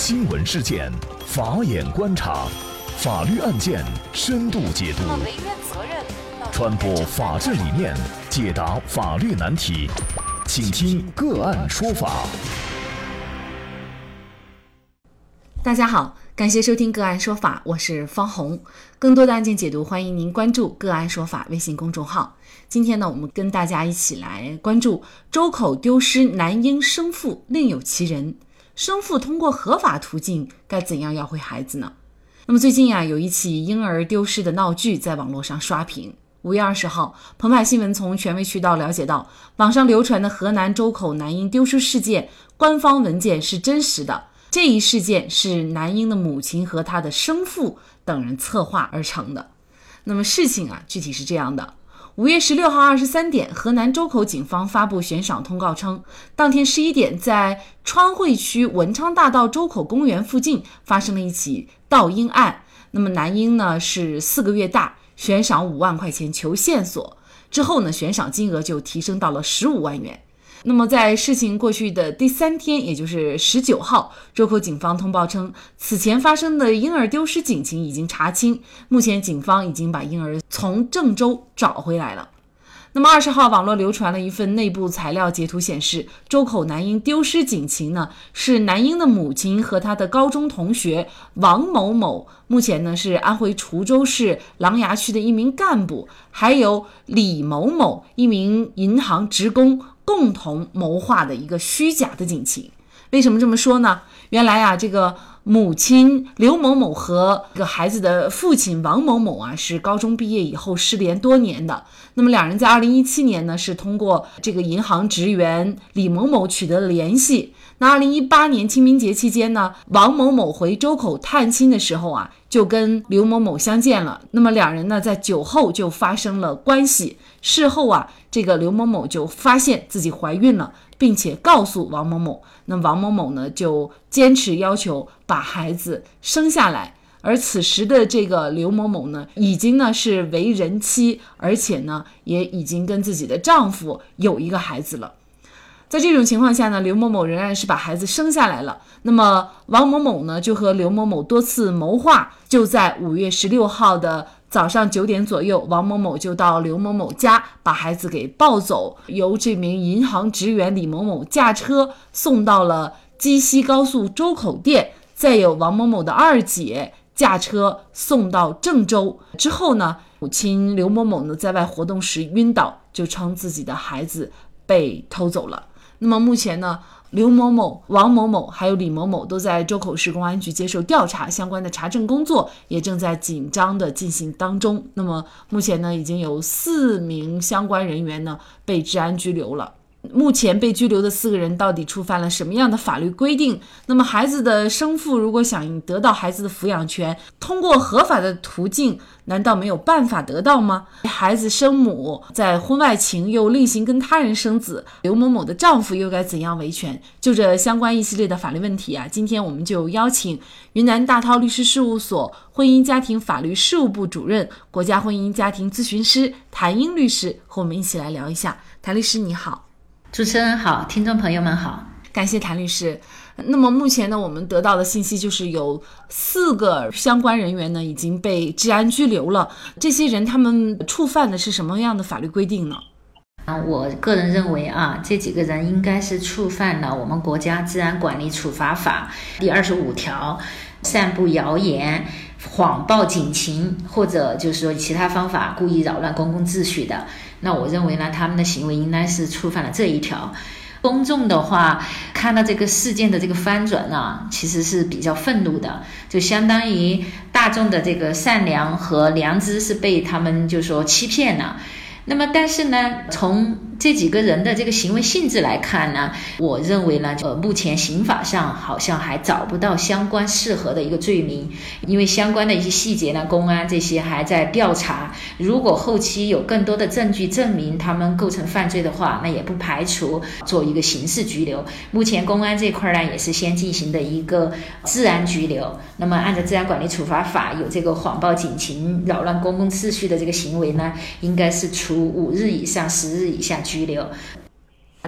新闻事件，法眼观察，法律案件深度解读，传播法治理念，解答法律难题，请听个案说法。大家好，感谢收听个案说法，我是方红。更多的案件解读，欢迎您关注个案说法微信公众号。今天呢，我们跟大家一起来关注周口丢失男婴生父，另有其人。生父通过合法途径该怎样要回孩子呢？那么最近呀，有一起婴儿丢失的闹剧在网络上刷屏。五月二十号，澎湃新闻从权威渠道了解到，网上流传的河南周口男婴丢失事件官方文件是真实的。这一事件是男婴的母亲和他的生父等人策划而成的。那么事情啊，具体是这样的。五月十六号二十三点，河南周口警方发布悬赏通告称，当天十一点，在川汇区文昌大道周口公园附近发生了一起盗婴案。那么男婴呢是四个月大，悬赏五万块钱求线索。之后呢，悬赏金额就提升到了十五万元。那么，在事情过去的第三天，也就是十九号，周口警方通报称，此前发生的婴儿丢失警情已经查清，目前警方已经把婴儿从郑州找回来了。那么二十号，网络流传了一份内部材料截图，显示周口男婴丢失警情呢，是男婴的母亲和他的高中同学王某某，目前呢是安徽滁州市琅琊区的一名干部，还有李某某，一名银行职工。共同谋划的一个虚假的警情，为什么这么说呢？原来啊，这个母亲刘某某和这个孩子的父亲王某某啊，是高中毕业以后失联多年的。那么两人在二零一七年呢，是通过这个银行职员李某某取得联系。那二零一八年清明节期间呢，王某某回周口探亲的时候啊，就跟刘某某相见了。那么两人呢，在酒后就发生了关系。事后啊。这个刘某某就发现自己怀孕了，并且告诉王某某。那王某某呢，就坚持要求把孩子生下来。而此时的这个刘某某呢，已经呢是为人妻，而且呢也已经跟自己的丈夫有一个孩子了。在这种情况下呢，刘某某仍然是把孩子生下来了。那么王某某呢，就和刘某某多次谋划，就在五月十六号的。早上九点左右，王某某就到刘某某家把孩子给抱走，由这名银行职员李某某驾车送到了鸡西高速周口店，再有王某某的二姐驾车送到郑州。之后呢，母亲刘某某呢在外活动时晕倒，就称自己的孩子被偷走了。那么目前呢？刘某某、王某某还有李某某都在周口市公安局接受调查，相关的查证工作也正在紧张的进行当中。那么目前呢，已经有四名相关人员呢被治安拘留了。目前被拘留的四个人到底触犯了什么样的法律规定？那么孩子的生父如果想得到孩子的抚养权，通过合法的途径，难道没有办法得到吗？孩子生母在婚外情又另行跟他人生子，刘某某的丈夫又该怎样维权？就这相关一系列的法律问题啊，今天我们就邀请云南大韬律师事务所婚姻家庭法律事务部主任、国家婚姻家庭咨询师谭英律师和我们一起来聊一下。谭律师你好。主持人好，听众朋友们好，感谢谭律师。那么目前呢，我们得到的信息就是有四个相关人员呢已经被治安拘留了。这些人他们触犯的是什么样的法律规定呢？啊，我个人认为啊，这几个人应该是触犯了我们国家治安管理处罚法第二十五条，散布谣言、谎报警情或者就是说其他方法故意扰乱公共秩序的。那我认为呢，他们的行为应该是触犯了这一条。公众的话看到这个事件的这个翻转呢，其实是比较愤怒的，就相当于大众的这个善良和良知是被他们就说欺骗了。那么，但是呢，从这几个人的这个行为性质来看呢，我认为呢，呃，目前刑法上好像还找不到相关适合的一个罪名，因为相关的一些细节呢，公安这些还在调查。如果后期有更多的证据证明他们构成犯罪的话，那也不排除做一个刑事拘留。目前公安这块呢，也是先进行的一个治安拘留。那么，按照治安管理处罚法，有这个谎报警情、扰乱公共秩序的这个行为呢，应该是处。五日以上十日以下拘留。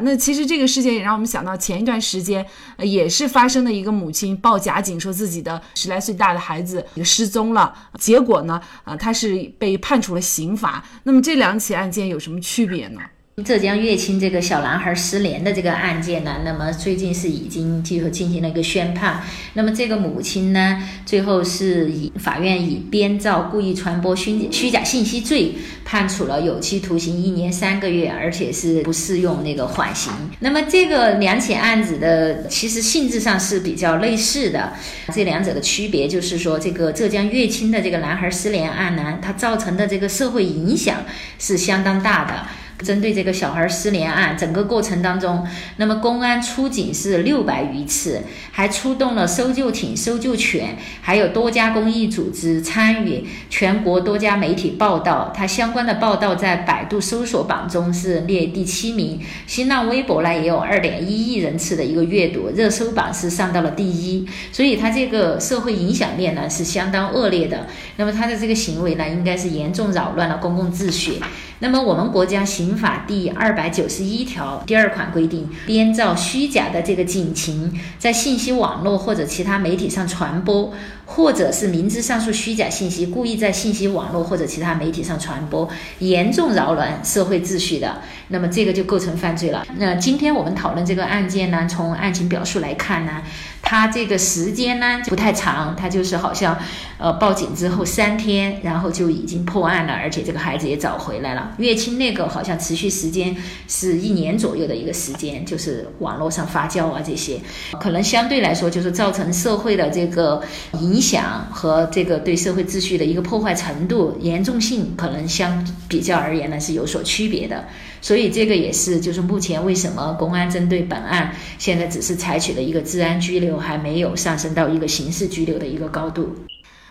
那其实这个事件也让我们想到前一段时间，也是发生的一个母亲报假警，说自己的十来岁大的孩子失踪了，结果呢，啊，他是被判处了刑罚。那么这两起案件有什么区别呢？浙江乐清这个小男孩失联的这个案件呢，那么最近是已经就进行了一个宣判。那么这个母亲呢，最后是以法院以编造、故意传播虚虚假信息罪判处了有期徒刑一年三个月，而且是不适用那个缓刑。那么这个两起案子的其实性质上是比较类似的，这两者的区别就是说，这个浙江乐清的这个男孩失联案呢，它造成的这个社会影响是相当大的。针对这个小孩失联案，整个过程当中，那么公安出警是六百余次，还出动了搜救艇、搜救犬，还有多家公益组织参与，全国多家媒体报道。它相关的报道在百度搜索榜中是列第七名，新浪微博呢也有二点一亿人次的一个阅读，热搜榜是上到了第一。所以它这个社会影响面呢是相当恶劣的。那么他的这个行为呢，应该是严重扰乱了公共秩序。那么我们国家刑法第二百九十一条第二款规定，编造虚假的这个警情，在信息网络或者其他媒体上传播，或者是明知上述虚假信息，故意在信息网络或者其他媒体上传播，严重扰乱社会秩序的，那么这个就构成犯罪了。那今天我们讨论这个案件呢，从案情表述来看呢。他这个时间呢不太长，他就是好像，呃，报警之后三天，然后就已经破案了，而且这个孩子也找回来了。乐清那个好像持续时间是一年左右的一个时间，就是网络上发酵啊这些，可能相对来说就是造成社会的这个影响和这个对社会秩序的一个破坏程度严重性，可能相比较而言呢是有所区别的。所以这个也是就是目前为什么公安针对本案现在只是采取了一个治安拘留。还没有上升到一个刑事拘留的一个高度，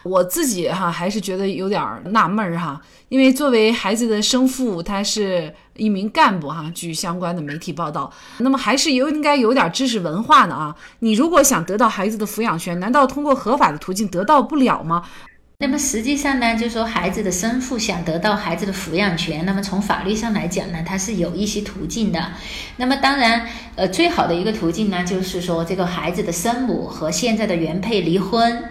我自己哈还是觉得有点纳闷儿哈，因为作为孩子的生父，他是一名干部哈，据相关的媒体报道，那么还是有应该有点知识文化的啊。你如果想得到孩子的抚养权，难道通过合法的途径得到不了吗？那么实际上呢，就是说孩子的生父想得到孩子的抚养权，那么从法律上来讲呢，它是有一些途径的。那么当然，呃，最好的一个途径呢，就是说这个孩子的生母和现在的原配离婚。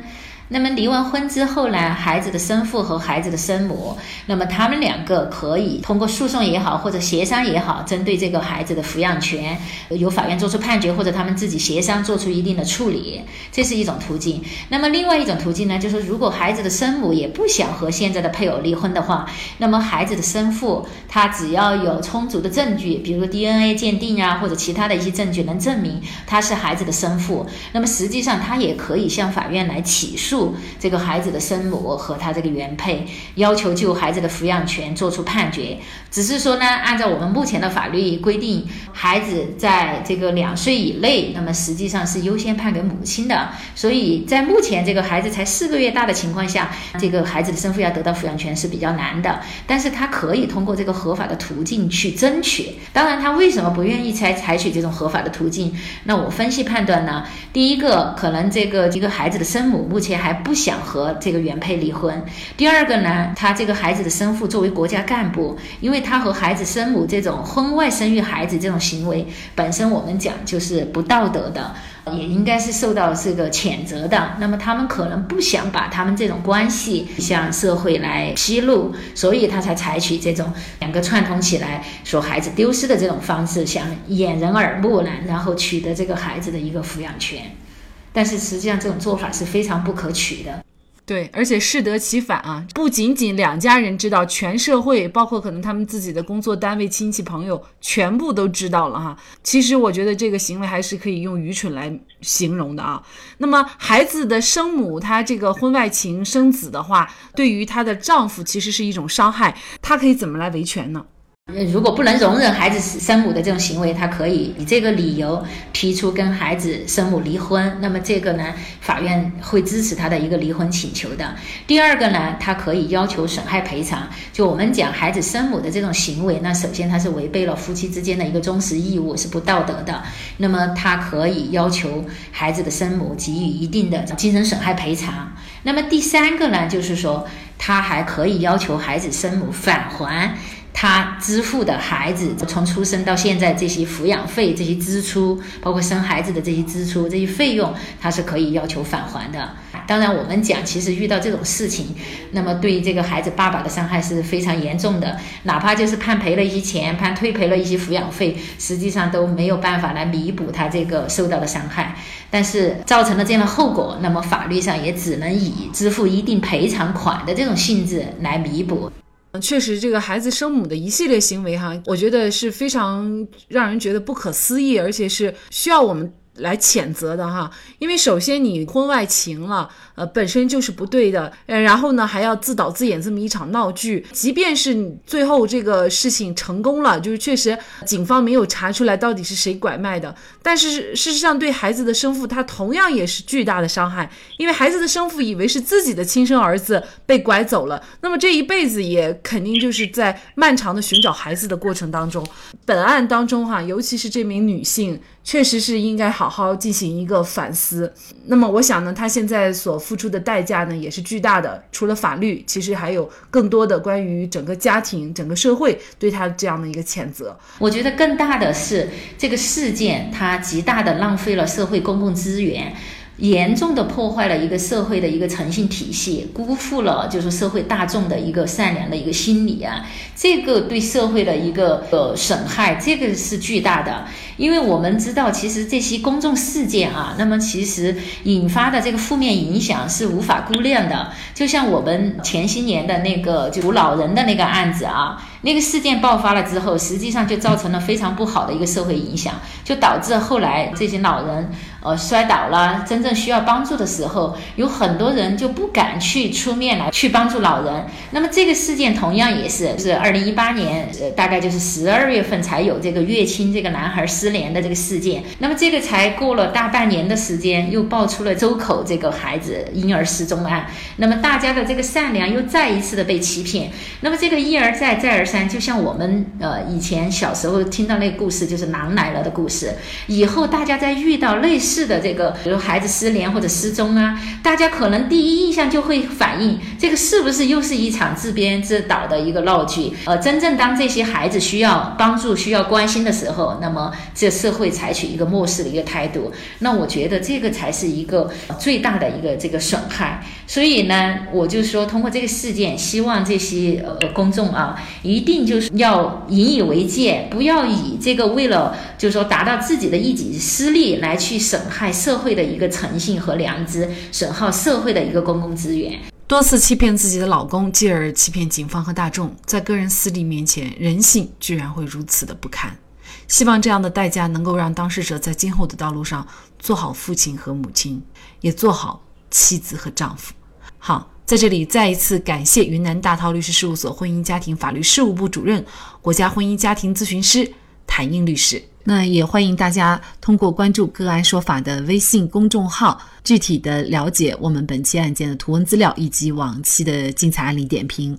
那么离完婚之后呢，孩子的生父和孩子的生母，那么他们两个可以通过诉讼也好，或者协商也好，针对这个孩子的抚养权，由法院作出判决，或者他们自己协商做出一定的处理，这是一种途径。那么另外一种途径呢，就是如果孩子的生母也不想和现在的配偶离婚的话，那么孩子的生父他只要有充足的证据，比如 DNA 鉴定啊，或者其他的一些证据能证明他是孩子的生父，那么实际上他也可以向法院来起诉。这个孩子的生母和他这个原配要求就孩子的抚养权作出判决，只是说呢，按照我们目前的法律规定，孩子在这个两岁以内，那么实际上是优先判给母亲的。所以在目前这个孩子才四个月大的情况下，这个孩子的生父要得到抚养权是比较难的。但是他可以通过这个合法的途径去争取。当然，他为什么不愿意采采取这种合法的途径？那我分析判断呢，第一个可能这个一个孩子的生母目前还。还不想和这个原配离婚。第二个呢，他这个孩子的生父作为国家干部，因为他和孩子生母这种婚外生育孩子这种行为本身，我们讲就是不道德的，也应该是受到这个谴责的。那么他们可能不想把他们这种关系向社会来披露，所以他才采取这种两个串通起来说孩子丢失的这种方式，想掩人耳目呢，然后取得这个孩子的一个抚养权。但是实际上，这种做法是非常不可取的。对，而且适得其反啊！不仅仅两家人知道，全社会，包括可能他们自己的工作单位、亲戚朋友，全部都知道了哈。其实我觉得这个行为还是可以用愚蠢来形容的啊。那么孩子的生母，她这个婚外情生子的话，对于她的丈夫其实是一种伤害，她可以怎么来维权呢？如果不能容忍孩子生母的这种行为，他可以以这个理由提出跟孩子生母离婚。那么这个呢，法院会支持他的一个离婚请求的。第二个呢，他可以要求损害赔偿。就我们讲孩子生母的这种行为，那首先他是违背了夫妻之间的一个忠实义务，是不道德的。那么他可以要求孩子的生母给予一定的精神损害赔偿。那么第三个呢，就是说他还可以要求孩子生母返还。他支付的孩子从出生到现在这些抚养费、这些支出，包括生孩子的这些支出、这些费用，他是可以要求返还的。当然，我们讲，其实遇到这种事情，那么对于这个孩子爸爸的伤害是非常严重的，哪怕就是判赔了一些钱，判退赔了一些抚养费，实际上都没有办法来弥补他这个受到的伤害。但是造成了这样的后果，那么法律上也只能以支付一定赔偿款的这种性质来弥补。确实，这个孩子生母的一系列行为，哈，我觉得是非常让人觉得不可思议，而且是需要我们。来谴责的哈，因为首先你婚外情了，呃，本身就是不对的，呃，然后呢还要自导自演这么一场闹剧，即便是你最后这个事情成功了，就是确实警方没有查出来到底是谁拐卖的，但是事实上对孩子的生父他同样也是巨大的伤害，因为孩子的生父以为是自己的亲生儿子被拐走了，那么这一辈子也肯定就是在漫长的寻找孩子的过程当中，本案当中哈，尤其是这名女性。确实是应该好好进行一个反思。那么，我想呢，他现在所付出的代价呢，也是巨大的。除了法律，其实还有更多的关于整个家庭、整个社会对他这样的一个谴责。我觉得更大的是这个事件，它极大的浪费了社会公共资源。严重的破坏了一个社会的一个诚信体系，辜负了就是社会大众的一个善良的一个心理啊，这个对社会的一个呃损害，这个是巨大的。因为我们知道，其实这些公众事件啊，那么其实引发的这个负面影响是无法估量的。就像我们前些年的那个就老人的那个案子啊。那个事件爆发了之后，实际上就造成了非常不好的一个社会影响，就导致后来这些老人呃摔倒了，真正需要帮助的时候，有很多人就不敢去出面来去帮助老人。那么这个事件同样也是，是二零一八年呃大概就是十二月份才有这个乐清这个男孩失联的这个事件。那么这个才过了大半年的时间，又爆出了周口这个孩子婴儿失踪案。那么大家的这个善良又再一次的被欺骗。那么这个一而再再而。三就像我们呃以前小时候听到那个故事，就是狼来了的故事。以后大家在遇到类似的这个，比如孩子失联或者失踪啊，大家可能第一印象就会反映这个是不是又是一场自编自导的一个闹剧？呃，真正当这些孩子需要帮助、需要关心的时候，那么这社会采取一个漠视的一个态度，那我觉得这个才是一个最大的一个这个损害。所以呢，我就说通过这个事件，希望这些呃公众啊一。一定就是要引以为戒，不要以这个为了就是说达到自己的一己私利来去损害社会的一个诚信和良知，损耗社会的一个公共资源。多次欺骗自己的老公，继而欺骗警方和大众，在个人私利面前，人性居然会如此的不堪。希望这样的代价能够让当事者在今后的道路上做好父亲和母亲，也做好妻子和丈夫。好。在这里，再一次感谢云南大韬律师事务所婚姻家庭法律事务部主任、国家婚姻家庭咨询师谭英律师。那也欢迎大家通过关注“个案说法”的微信公众号，具体的了解我们本期案件的图文资料以及往期的精彩案例点评。